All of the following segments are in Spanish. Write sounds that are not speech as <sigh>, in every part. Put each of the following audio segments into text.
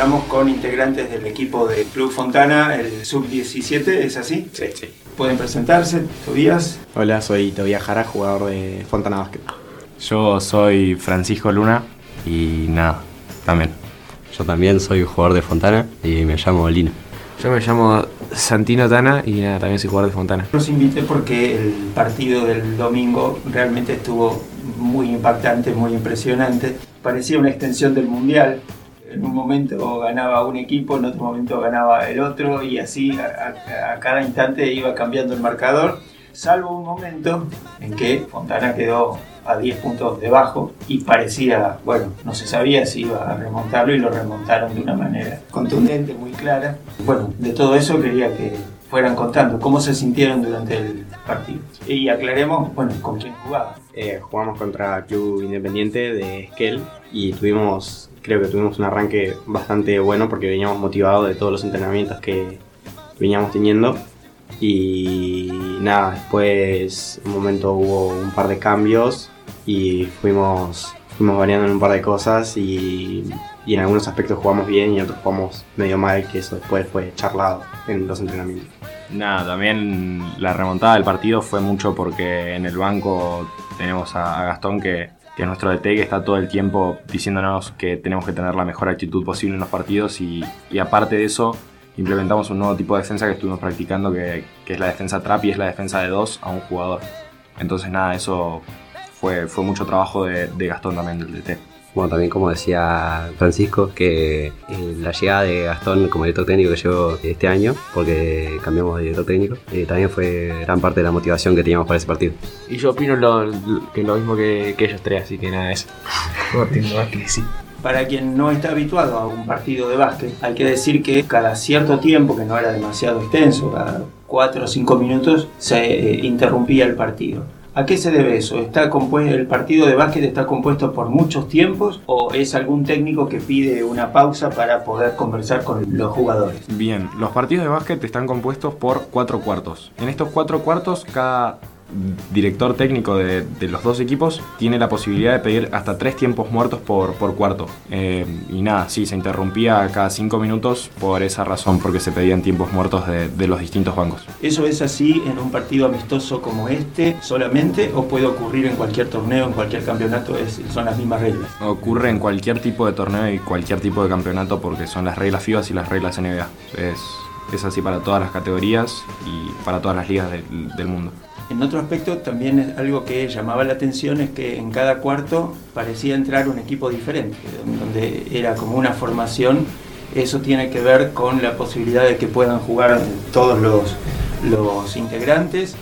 Estamos con integrantes del equipo del Club Fontana, el Sub-17, ¿es así? Sí, sí. Pueden presentarse, Tobías. Hola, soy Tobías Jara, jugador de Fontana Basket. Yo soy Francisco Luna y nada, también. Yo también soy jugador de Fontana y me llamo Lina. Yo me llamo Santino Tana y nada, también soy jugador de Fontana. Los invité porque el partido del domingo realmente estuvo muy impactante, muy impresionante. Parecía una extensión del Mundial. En un momento ganaba un equipo, en otro momento ganaba el otro y así a, a- cada instante iba cambiando el marcador, salvo un momento en que Fontana quedó a 10 puntos debajo y parecía, bueno, no se sabía si iba a remontarlo y lo remontaron de una manera contundente, muy clara. Bueno, de todo eso quería que fueran contando cómo se sintieron durante el partido. Y aclaremos, bueno, con quién jugaba. Eh, jugamos contra Club Independiente de Esquel y tuvimos, creo que tuvimos un arranque bastante bueno porque veníamos motivados de todos los entrenamientos que veníamos teniendo. Y nada, después un momento hubo un par de cambios y fuimos, fuimos variando en un par de cosas y, y en algunos aspectos jugamos bien y en otros jugamos medio mal, que eso después fue charlado en los entrenamientos. Nada, también la remontada del partido fue mucho porque en el banco tenemos a, a Gastón que, que es nuestro DT que está todo el tiempo diciéndonos que tenemos que tener la mejor actitud posible en los partidos y, aparte de eso implementamos un nuevo tipo de defensa que estuvimos practicando que, que es la defensa trap y es la defensa de dos a un jugador. Entonces nada, eso fue, fue mucho trabajo de, de Gastón también del DT. Bueno, también como decía Francisco, que eh, la llegada de Gastón como director técnico que llegó este año, porque cambiamos de director técnico, eh, también fue gran parte de la motivación que teníamos para ese partido. Y yo opino lo, que lo mismo que, que ellos tres, así que nada, eso. No tengo más que decir. Para quien no está habituado a un partido de básquet, hay que decir que cada cierto tiempo, que no era demasiado extenso, cada 4 o 5 minutos, se eh, interrumpía el partido. ¿A qué se debe eso? ¿Está ¿El partido de básquet está compuesto por muchos tiempos o es algún técnico que pide una pausa para poder conversar con los jugadores? Bien, los partidos de básquet están compuestos por cuatro cuartos. En estos cuatro cuartos, cada director técnico de, de los dos equipos tiene la posibilidad de pedir hasta tres tiempos muertos por, por cuarto. Eh, y nada, sí, se interrumpía cada cinco minutos por esa razón, porque se pedían tiempos muertos de, de los distintos bancos. ¿Eso es así en un partido amistoso como este solamente o puede ocurrir en cualquier torneo, en cualquier campeonato? Es- son las mismas reglas. Ocurre en cualquier tipo de torneo y cualquier tipo de campeonato porque son las reglas FIBA y las reglas NBA. Es, es así para todas las categorías y para todas las ligas del mundo. En otro aspecto, también es algo que llamaba la atención es que en cada cuarto parecía entrar un equipo diferente, donde era como una formación. Eso tiene que ver con la posibilidad de que puedan jugar todos los, los integrantes.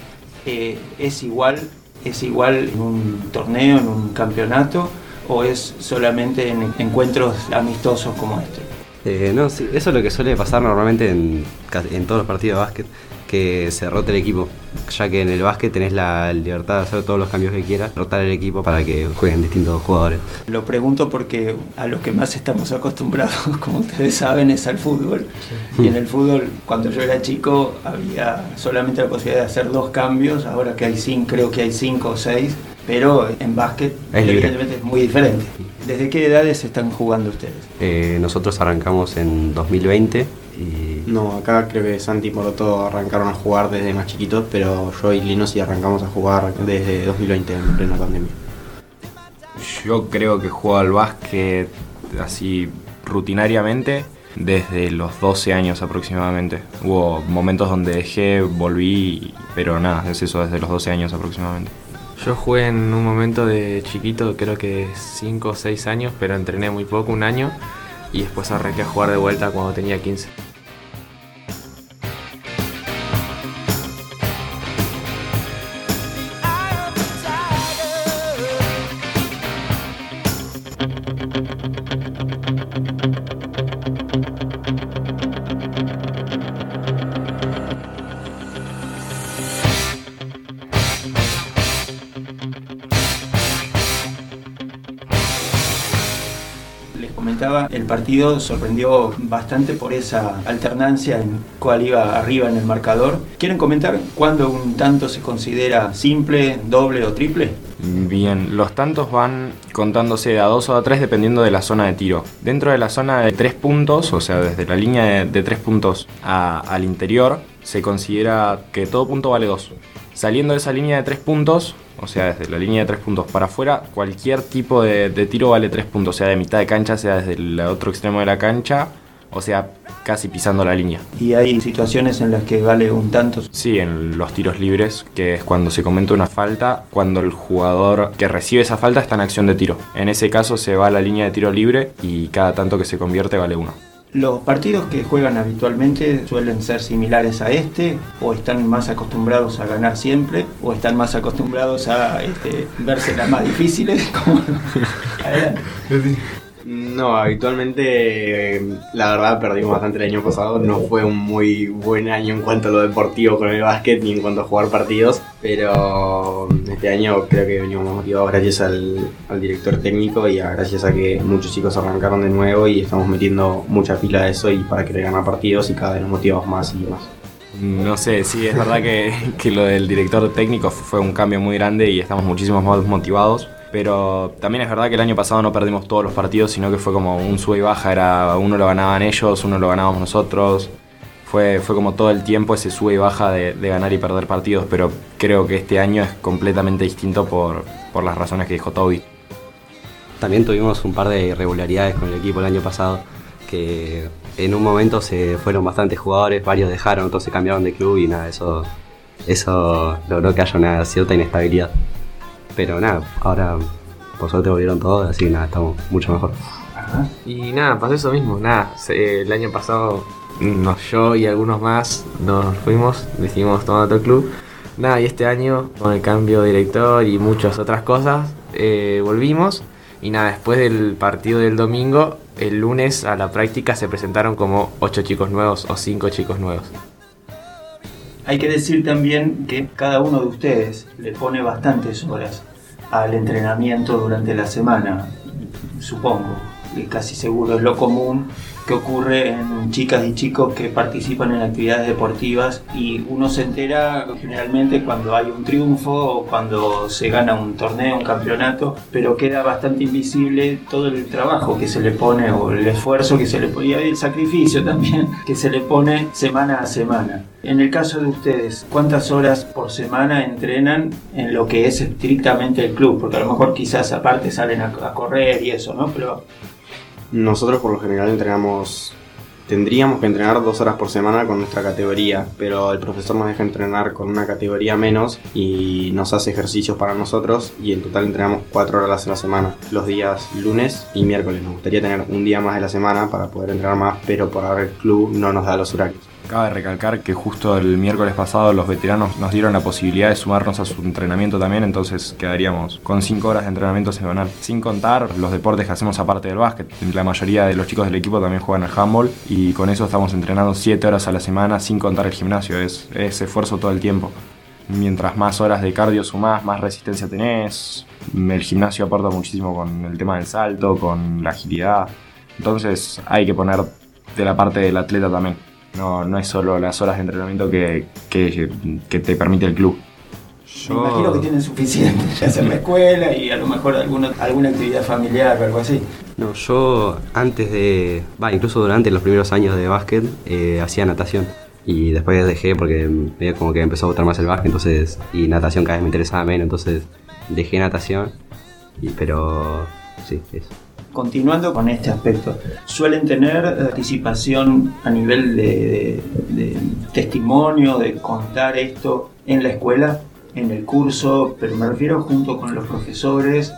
Eh, ¿Es igual es igual en un torneo, en un campeonato, o es solamente en encuentros amistosos como este? Eh, no, sí, eso es lo que suele pasar normalmente en, en todos los partidos de básquet, que se rote el equipo, ya que en el básquet tenés la libertad de hacer todos los cambios que quieras, rotar el equipo para que jueguen distintos jugadores. Lo pregunto porque a lo que más estamos acostumbrados, <laughs> como ustedes saben, es al fútbol. Y en el fútbol, cuando yo era chico, había solamente la posibilidad de hacer dos cambios. Ahora que hay cinco, creo que hay cinco o seis. Pero en básquet, Es evidentemente, es muy diferente. ¿Desde qué edades están jugando ustedes? Eh, nosotros arrancamos en 2020 y No, acá creo que Santi y Moroto arrancaron a jugar desde más chiquitos, pero yo y Lino sí arrancamos a jugar desde 2020 en plena pandemia. Yo creo que juego al básquet así rutinariamente desde los 12 años aproximadamente. Hubo momentos donde dejé, volví, pero nada, es eso desde los 12 años aproximadamente. Yo jugué en un momento de chiquito, creo que 5 o 6 años, pero entrené muy poco, un año, y después arranqué a jugar de vuelta cuando tenía 15. Partido sorprendió bastante por esa alternancia en cuál iba arriba en el marcador. ¿Quieren comentar cuándo un tanto se considera simple, doble o triple? Bien, los tantos van contándose a dos o a tres dependiendo de la zona de tiro. Dentro de la zona de tres puntos, o sea, desde la línea de, de tres puntos al interior, se considera que todo punto vale dos. Saliendo de esa línea de tres puntos, o sea, desde la línea de tres puntos para afuera, cualquier tipo de, de tiro vale tres puntos, sea de mitad de cancha, sea desde el otro extremo de la cancha, o sea, casi pisando la línea. Y hay situaciones en las que vale un tanto. Sí, en los tiros libres, que es cuando se comete una falta, cuando el jugador que recibe esa falta está en acción de tiro. En ese caso se va a la línea de tiro libre y cada tanto que se convierte vale uno. ¿Los partidos que juegan habitualmente suelen ser similares a este? ¿O están más acostumbrados a ganar siempre? ¿O están más acostumbrados a este, vérselas más difíciles? <laughs> Como-. No, habitualmente, la verdad, perdimos bastante el año pasado. No fue un muy buen año en cuanto a lo deportivo con el básquet ni en cuanto a jugar partidos. Pero este año creo que venimos motivados gracias al, director técnico y a- gracias a que muchos chicos arrancaron de nuevo y estamos metiendo mucha pila de eso y para querer ganar partidos y cada vez nos motivamos más y más. No sé, sí, es verdad que, que lo del director técnico fue un cambio muy grande y estamos muchísimo más motivados. Pero también es verdad que el año pasado no perdimos todos los partidos, sino que fue como un sube y baja, era uno lo ganaban ellos, uno lo ganábamos nosotros. Fue, fue como todo el tiempo ese sube y baja de, ganar y perder partidos, pero creo que este año es completamente distinto por, por las razones que dijo Toby. También tuvimos un par de irregularidades con el equipo el año pasado, que en un momento se fueron bastantes jugadores, varios dejaron, otros se cambiaron de club y nada, eso, eso logró que haya una cierta inestabilidad. Pero nada, ahora por suerte volvieron todos, así que nada, estamos mucho mejor. Y nada, pasó eso mismo, nada. el año pasado yo y algunos más nos fuimos, decidimos tomar otro club. Nada, y este año, con el cambio de director y muchas otras cosas, eh, volvimos. Y nada, después del partido del domingo, el lunes a la práctica se presentaron como 8 chicos nuevos o 5 chicos nuevos. Hay que decir también que cada uno de ustedes le pone bastantes horas al entrenamiento durante la semana, supongo, y casi seguro es lo común que ocurre en chicas y chicos que participan en actividades deportivas y uno se entera generalmente cuando hay un triunfo o cuando se gana un torneo, un campeonato, pero queda bastante invisible todo el trabajo que se le pone o el esfuerzo que se le pone y el sacrificio también <laughs> que se le pone semana a semana. En el caso de ustedes, ¿cuántas horas por semana entrenan en lo que es estrictamente el club? Porque a lo mejor quizás aparte salen a, a correr y eso, ¿no? Pero Nosotros por lo general entrenamos, tendríamos que entrenar dos horas por semana con nuestra categoría, pero el profesor nos deja entrenar con una categoría menos y nos hace ejercicios para nosotros y en total entrenamos cuatro horas a la semana, los días lunes y miércoles. Nos gustaría tener un día más de la semana para poder entrenar más, pero por ahora el club no nos da los horarios. Cabe recalcar que justo el miércoles pasado los veteranos nos dieron la posibilidad de sumarnos a su entrenamiento también, entonces quedaríamos con 5 horas de entrenamiento semanal. Sin contar los deportes que hacemos aparte del básquet. La mayoría de los chicos del equipo también juegan al handball y con eso estamos entrenando 7 horas a la semana sin contar el gimnasio. Es, es esfuerzo todo el tiempo. Mientras más horas de cardio sumás, más resistencia tenés. El gimnasio aporta muchísimo con el tema del salto, con la agilidad. Entonces hay que poner de la parte del atleta también. No, no es solo las horas de entrenamiento que, que, que te permite el club. me imagino que tienen suficiente, <laughs> ya sea en la escuela y a lo mejor alguna, alguna actividad familiar o algo así. No, yo antes de, va, incluso durante los primeros años de básquet eh, hacía natación y después dejé porque medio como que me empezó a gustar más el básquet, entonces y natación cada vez me interesaba menos, entonces dejé natación, y, pero sí, eso. Continuando con este aspecto, suelen tener eh, participación a nivel de, testimonio, de contar esto en la escuela, en el curso, pero me refiero junto con los profesores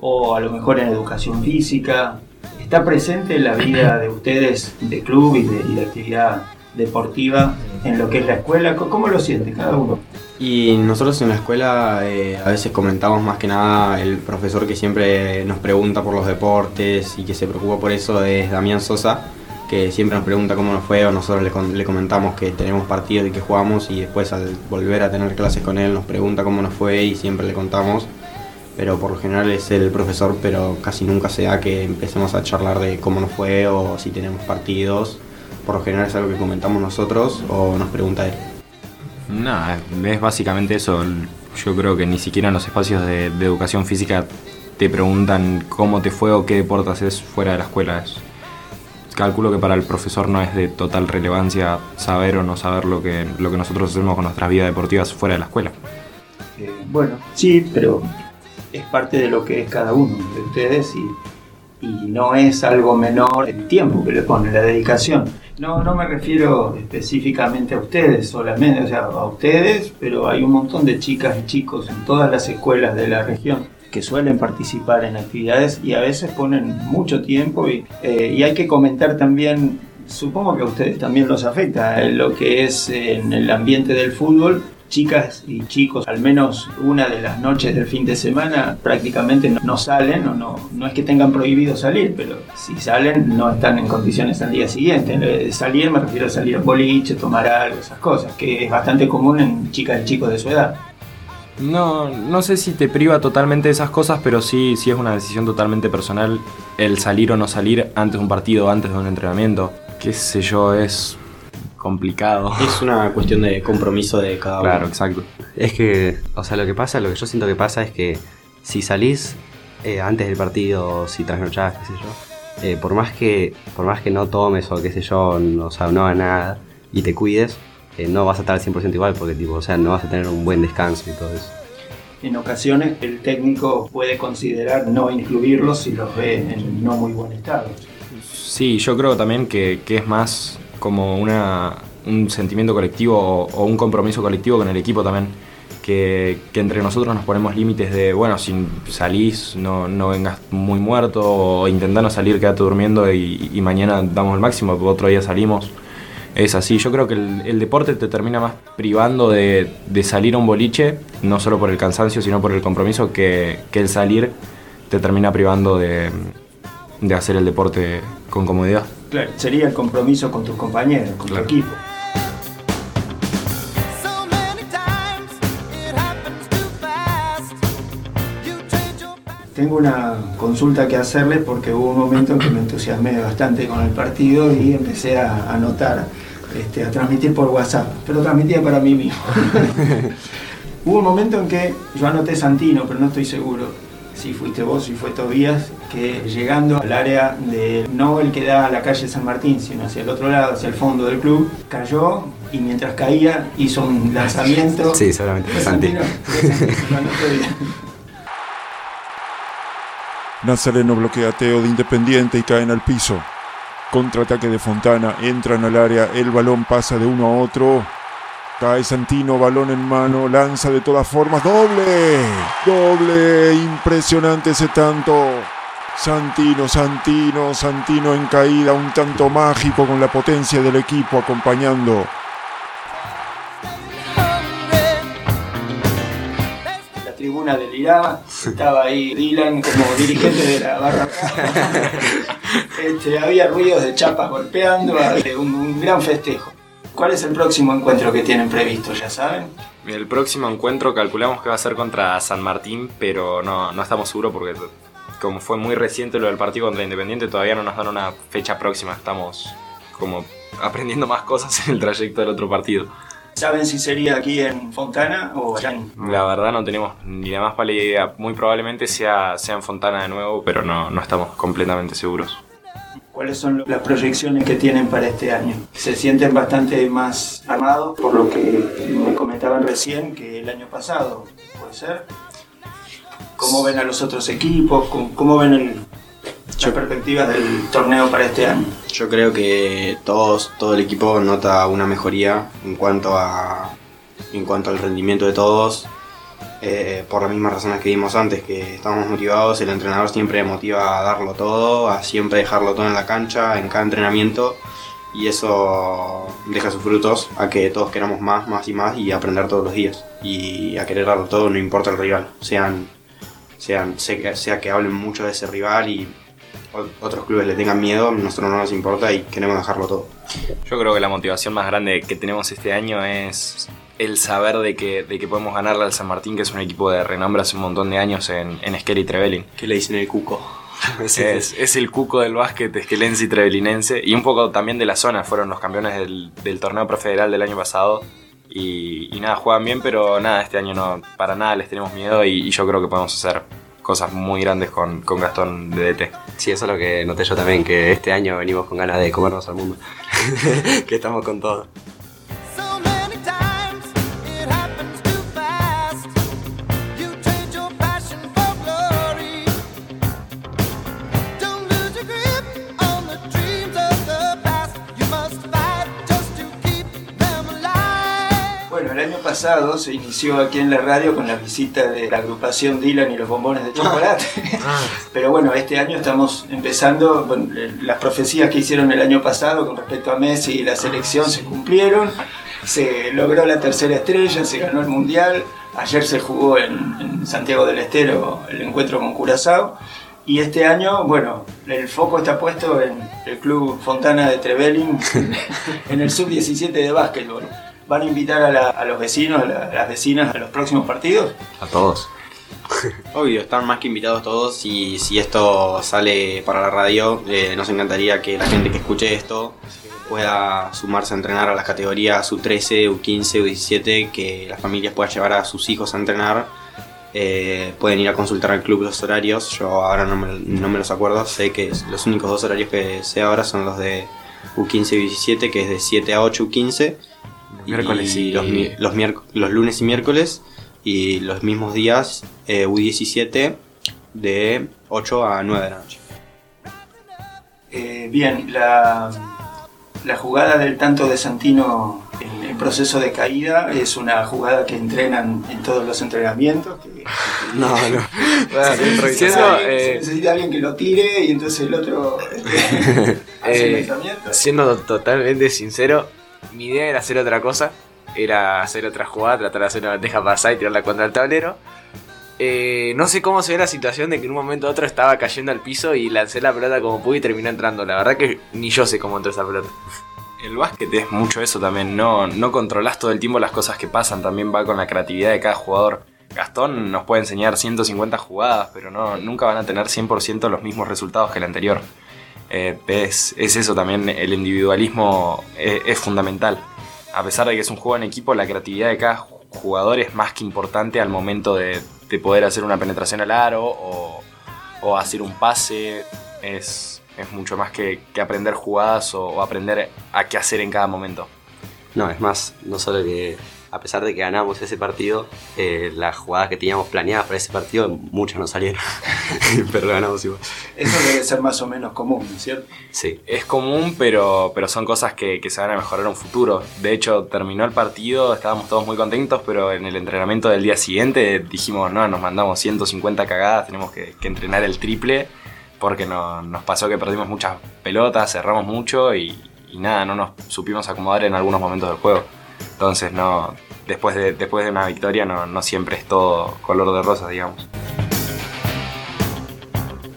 o a lo mejor en educación física. ¿Está presente la vida de ustedes de club y de, y de actividad deportiva en lo que es la escuela? ¿Cómo- ¿Cómo lo siente cada uno? Y nosotros en la escuela eh, a veces comentamos más que nada el profesor que siempre nos pregunta por los deportes y que se preocupa por eso es Damián Sosa, que siempre nos pregunta cómo nos fue o nosotros le, comentamos que tenemos partidos y que jugamos y después al volver a tener clases con él nos pregunta cómo nos fue y siempre le contamos. Pero por lo general es el profesor, pero casi nunca se da que empecemos a charlar de cómo nos fue o si tenemos partidos. Por lo general es algo que comentamos nosotros o nos pregunta él. Nada, es básicamente eso. Yo creo que ni siquiera en los espacios de, de educación física te preguntan cómo te fue o qué deporte haces fuera de la escuela. Es- calculo que para el profesor no es de total relevancia saber o no saber lo que, lo que nosotros hacemos con nuestras vidas deportivas fuera de la escuela. Eh, bueno, sí, pero es parte de lo que es cada uno de ustedes y, y no es algo menor el tiempo que le pone, la dedicación. No, no me refiero específicamente a ustedes solamente, o sea, a ustedes, pero hay un montón de chicas y chicos en todas las escuelas de la región que suelen participar en actividades y a veces ponen mucho tiempo y, eh, y hay que comentar también, supongo que a ustedes también los afecta, eh, lo que es en el ambiente del fútbol, chicas y chicos, al menos una de las noches del fin de semana prácticamente no, salen, o no, no es que tengan prohibido salir, pero si salen no están en condiciones al día siguiente. Eh, Salir me refiero a salir a boliche, tomar algo, esas cosas, que es bastante común en chicas y chicos de su edad. No, no sé si te priva totalmente de esas cosas, pero sí, sí es una decisión totalmente personal el salir o no salir antes de un partido, antes de un entrenamiento. Qué sé yo, es complicado. Es una cuestión de compromiso de cada uno. Claro, exacto. Es que, o sea, lo que pasa, lo que yo siento que pasa es que si salís eh, antes del partido, si trasnochás, qué sé yo, eh, por más que por más que no tomes o qué sé yo, no, o sea, no hagas nada y te cuides, eh, no vas a estar al 100% igual porque, tipo, o sea, no vas a tener un buen descanso y todo eso. En ocasiones el técnico puede considerar no incluirlos si los ve en no muy buen estado. Sí, yo creo también que, que es más como una, un sentimiento colectivo o, un compromiso colectivo con el equipo también. Que, entre nosotros nos ponemos límites de, bueno, si salís, no, no vengas muy muerto, o intentá no salir, quédate durmiendo y, y mañana damos el máximo, otro día salimos. Es así, yo creo que el, el deporte te termina más privando de, de salir a un boliche, no solo por el cansancio, sino por el compromiso, que, que el salir te termina privando de, de hacer el deporte con comodidad. Claro, sería el compromiso con tus compañeros, con Claro. tu equipo. Tengo una consulta que hacerles porque hubo un momento en que me entusiasmé bastante con el partido y empecé a anotar, este, a transmitir por WhatsApp, pero transmitía para mí mismo. <laughs> hubo un momento en que yo anoté Santino, pero no estoy seguro si fuiste vos, si fue Tobías, que llegando al área de no el que da a la calle San Martín, sino hacia el otro lado, hacia el fondo del club, cayó y mientras caía hizo un lanzamiento. Sí, ¿Fue Santi. Nazareno bloquea a Teo de Independiente y caen al piso. Contraataque de Fontana, entran al área, el balón pasa de uno a otro. Cae Santino, balón en mano, lanza de todas formas, doble, doble, impresionante ese tanto. Santino, Santino, Santino en caída, un tanto mágico con la potencia del equipo acompañando. La tribuna deliraba, estaba ahí Dylan como dirigente de la barra. <laughs> Este, había ruidos de chapas golpeando, un gran festejo. ¿Cuál es el próximo encuentro que tienen previsto? ¿Ya saben? El próximo encuentro calculamos que va a ser contra San Martín, pero no, no estamos seguros porque como fue muy reciente lo del partido contra Independiente, todavía no nos dan una fecha próxima. Estamos como aprendiendo más cosas en el trayecto del otro partido. ¿Saben si sería aquí en Fontana o allá en... La verdad no tenemos ni la más pálida idea. Muy probablemente sea, sea en Fontana de nuevo, pero no, no estamos completamente seguros. ¿Cuáles son las proyecciones que tienen para este año? ¿Se sienten bastante más armados por lo que me comentaban recién que el año pasado? ¿Puede ser? ¿Cómo ven a los otros equipos? ¿Cómo, cómo ven el- las perspectivas del torneo para este año? Yo creo que todos, todo el equipo nota una mejoría en cuanto a en cuanto al rendimiento de todos. Eh, por las mismas razones que vimos antes, que estamos motivados, el entrenador siempre motiva a darlo todo, a siempre dejarlo todo en la cancha, en cada entrenamiento, y eso deja sus frutos a que todos queramos más, más y más y aprender todos los días. Y a querer darlo todo, no importa el rival, sean, sean, sea, que hablen mucho de ese rival y otros clubes le tengan miedo, a nosotros no nos importa y queremos dejarlo todo. Yo creo que la motivación más grande que tenemos este año es el saber de que, de que podemos ganarle al San Martín, que es un equipo de renombre hace un montón de años en, en y Trevelin. ¿Qué le dicen el cuco? <laughs> Es, es el cuco del básquet esquelense y trevelinense y un poco también de la zona. Fueron los campeones del, del torneo profederal del año pasado Y, y nada, juegan bien, pero nada, este año no, para nada les tenemos miedo y, y yo creo que podemos hacer cosas muy grandes con, con Gastón de DT. Sí, eso es lo que noté yo también, que este año venimos con ganas de comernos al mundo. <laughs> que estamos con todo. Pasado se inició aquí en la radio con la visita de la agrupación Dylan y los bombones de chocolate. Pero bueno, este año estamos empezando, bueno, eh, las profecías que hicieron el año pasado con respecto a Messi y la selección se cumplieron. Se logró la tercera estrella, se ganó el Mundial. Ayer se jugó en, en Santiago del Estero el encuentro con Curazao. Y este año, bueno, el foco está puesto en el Club Fontana de Trevelin, <laughs> en el Sub-17 de básquetbol. ¿Van a invitar a, la- a los vecinos, a, la- a las vecinas a los próximos partidos? A todos. <laughs> Obvio, están más que invitados todos y si esto sale para la radio, eh, nos encantaría que la gente que escuche esto pueda sumarse a entrenar a las categorías U13, U15, U17, que las familias puedan llevar a sus hijos a entrenar. Eh, pueden ir a consultar al club los horarios, yo ahora no me, no me los acuerdo, sé que los únicos dos horarios que sé ahora son los de U15 y U17, que es de 7 a 8 U15, Miércoles y- los, los, miérc- los lunes y miércoles y los mismos días eh, U17 de 8 a 9 de la noche. Eh, bien, la, la jugada del tanto de Santino en, en proceso de caída es una jugada que entrenan en todos los entrenamientos. Que, No, no. <laughs> Bueno, se, siendo, eh, se necesita alguien que lo tire y entonces el otro <laughs> este, <laughs> hace el Eh, lanzamiento. siendo totalmente sincero, mi idea era hacer otra cosa. Era hacer otra jugada, tratar de hacer una bandeja pasada y tirarla contra el tablero. Eh, no sé cómo se ve la situación de que en un momento u otro estaba cayendo al piso y lancé la pelota como pude y terminé entrando. La verdad que ni yo sé cómo entró esa pelota. El básquet es mucho eso también, no, no controlas todo el tiempo las cosas que pasan, también va con la creatividad de cada jugador. Gastón nos puede enseñar 150 jugadas, pero no, nunca van a tener 100% los mismos resultados que el anterior. Eh, es, es eso también, el individualismo es, es fundamental. A pesar de que es un juego en equipo, la creatividad de cada ju- jugador es más que importante al momento de, de poder hacer una penetración al aro o, hacer un pase. Es, es mucho más que, que aprender jugadas o aprender a qué hacer en cada momento. No, es más, no solo que a pesar de que ganamos ese partido, eh, las jugadas que teníamos planeadas para ese partido, muchas no salieron. <laughs> Pero lo ganamos igual. Eso debe ser más o menos común, ¿no es cierto? Sí. Es común, pero, pero son cosas que, que se van a mejorar en un futuro. De hecho, terminó el partido, estábamos todos muy contentos, pero en el entrenamiento del día siguiente dijimos, no, nos mandamos 150 cagadas, tenemos que, que entrenar el triple, porque no- nos pasó que perdimos muchas pelotas, cerramos mucho y, y nada, no nos supimos acomodar en algunos momentos del juego. Entonces, no, después de, después de una victoria no, no siempre es todo color de rosas, digamos.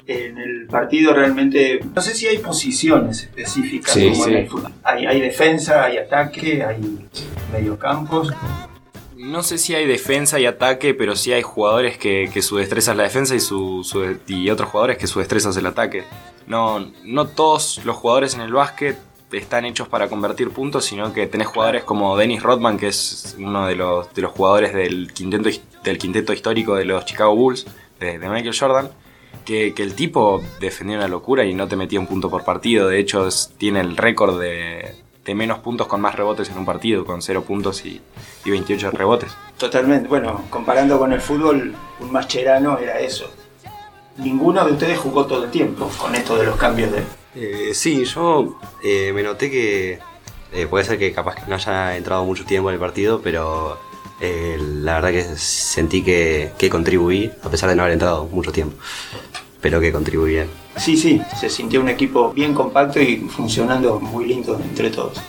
En el partido realmente, no sé si hay posiciones específicas Sí, como sí. en el fútbol. Hay, hay defensa, hay ataque, hay mediocampos. No sé si hay defensa y ataque, pero sí hay jugadores que, que su destreza es la defensa y, su, su- y otros jugadores que su destreza es el ataque. No, no todos los jugadores en el básquet están hechos para convertir puntos, sino que tenés jugadores como Dennis Rodman, que es uno de los, de los jugadores del quinteto, del quinteto histórico de los Chicago Bulls, de, de Michael Jordan, que, que el tipo defendía una locura y no te metía un punto por partido. De hecho, es- tiene el récord de, de menos puntos con más rebotes en un partido, con 0 puntos y, y 28 rebotes. Totalmente, bueno, comparando con el fútbol, un mascherano era eso. Ninguno de ustedes jugó todo el tiempo con esto de los cambios de... Eh, sí, yo eh, me noté que eh, puede ser que capaz que no haya entrado mucho tiempo en el partido, pero eh, la verdad que sentí que, que contribuí, a pesar de no haber entrado mucho tiempo, pero que contribuí bien. Sí, sí, se sintió un equipo bien compacto y funcionando muy lindo entre todos.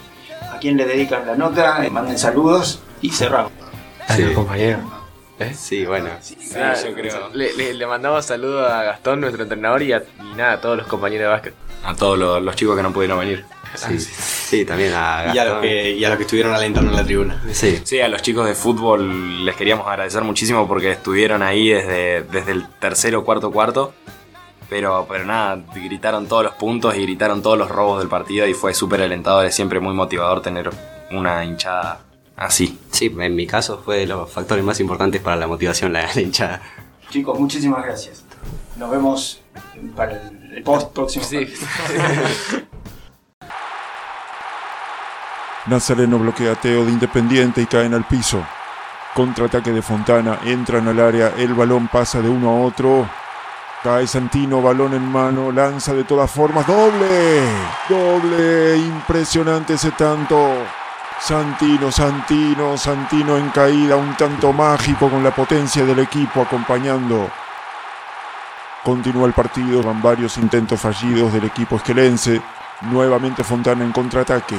A quien le dedican la nota, eh, manden saludos y cerramos. A los compañeros. Sí, bueno. Nada, yo creo. Le, le- le mandamos saludos a Gastón, nuestro entrenador, y, a, y nada, a todos los compañeros de básquet. A todos los, los chicos que no pudieron venir. Sí, sí, también a Y a, los que, y a los que estuvieron alentando en la tribuna. Sí, Sí, a los chicos de fútbol les queríamos agradecer muchísimo porque estuvieron ahí desde, desde el tercero, cuarto, cuarto. Pero, pero nada, gritaron todos los puntos y gritaron todos los robos del partido y fue súper alentador. Es siempre muy motivador tener una hinchada así. Sí, en mi caso fue de los factores más importantes para la motivación la, la hinchada. Chicos, muchísimas gracias. Nos vemos para el, el post próximo. Sí. <laughs> Nazareno bloquea a Teo de Independiente y caen al piso. Contraataque de Fontana, entran al área, el balón pasa de uno a otro. Cae Santino, balón en mano, lanza de todas formas, doble, doble, impresionante ese tanto. Santino, Santino, Santino en caída, un tanto mágico con la potencia del equipo acompañando. Continúa el partido, van varios intentos fallidos del equipo esquelense. Nuevamente Fontana en contraataque.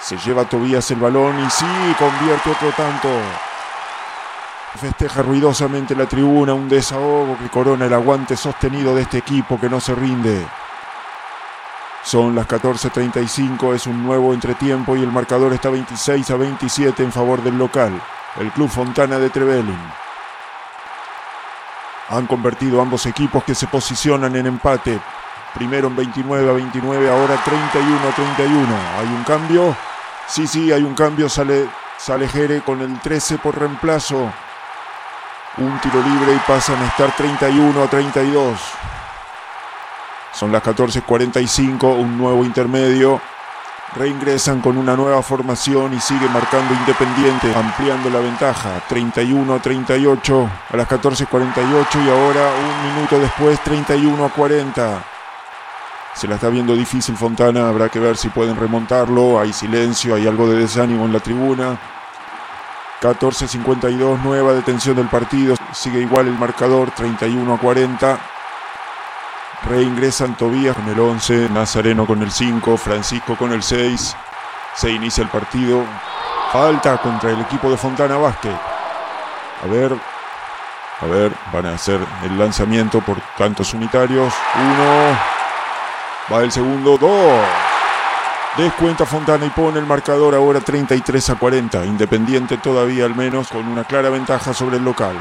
Se lleva Tobías el balón y sí, convierte otro tanto. Festeja ruidosamente la tribuna, un desahogo que corona el aguante sostenido de este equipo que no se rinde. Son las 14.35, es un nuevo entretiempo y el marcador está 26 a 27 en favor del local, el Club Fontana de Trevelin. Han convertido ambos equipos que se posicionan en empate. Primero en 29 a 29, ahora 31 a 31. ¿Hay un cambio? Sí, sí, hay un cambio. Sale, sale Jere con el 13 por reemplazo. Un tiro libre y pasan a estar 31 a 32. Son las 14.45, un nuevo intermedio. Reingresan con una nueva formación y sigue marcando Independiente, ampliando la ventaja. 31 a 38 a las 14.48 y ahora un minuto después 31 a 40. Se la está viendo difícil Fontana, habrá que ver si pueden remontarlo. Hay silencio, hay algo de desánimo en la tribuna. 14.52, nueva detención del partido. Sigue igual el marcador, 31 a 40. Reingresan Tobías con el 11, Nazareno con el 5, Francisco con el 6. Se inicia el partido. Falta contra el equipo de Fontana Vázquez. A ver, a ver, van a hacer el lanzamiento por tantos unitarios. Uno, va el segundo, dos. Descuenta Fontana y pone el marcador ahora 33 a 40. Independiente todavía al menos con una clara ventaja sobre el local.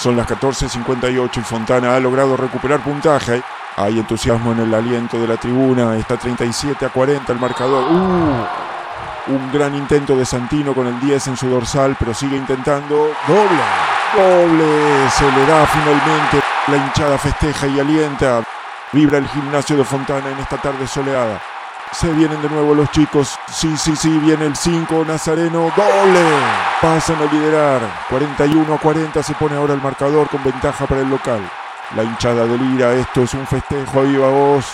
Son las 14.58 y Fontana ha logrado recuperar puntaje. Hay entusiasmo en el aliento de la tribuna. Está 37 a 40 el marcador. ¡Uh! Un gran intento de Santino con el 10 en su dorsal, pero sigue intentando. ¡Doble! ¡Doble! Se le da finalmente. La hinchada festeja y alienta. Vibra el gimnasio de Fontana en esta tarde soleada. Se vienen de nuevo los chicos. Sí, sí, sí, viene el 5, Nazareno. ¡Doble! Pasan a liderar. 41 a 40 se pone ahora el marcador con ventaja para el local. La hinchada delira. Esto es un festejo a viva voz.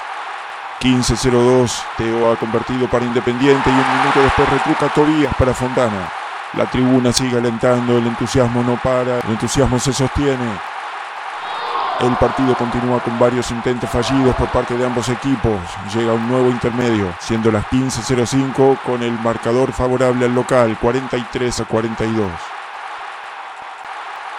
15-02. Teo ha convertido para Independiente y un minuto después retruca Tobías para Fontana. La tribuna sigue alentando. El entusiasmo no para. El entusiasmo se sostiene. El partido continúa con varios intentos fallidos por parte de ambos equipos. Llega un nuevo intermedio, siendo las 15.05 con el marcador favorable al local, 43 a 42.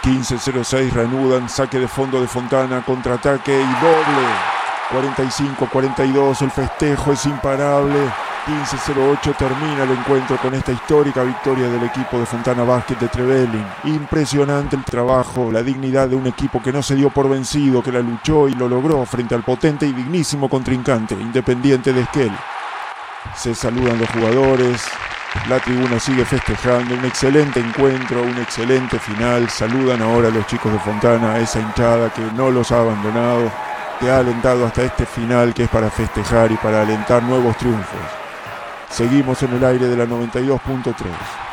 15.06 reanudan, saque de fondo de Fontana, contraataque y doble. 45-42, el festejo es imparable. 15-08 termina el encuentro con esta histórica victoria del equipo de Fontana Basket de Trevelin. Impresionante el trabajo, la dignidad de un equipo que no se dio por vencido, que la luchó y lo logró frente al potente y dignísimo contrincante, Independiente de Esquel. Se saludan los jugadores, la tribuna sigue festejando, un excelente encuentro, un excelente final. Saludan ahora a los chicos de Fontana, esa hinchada que no los ha abandonado, que ha alentado hasta este final que es para festejar y para alentar nuevos triunfos. Seguimos en el aire de la 92.3.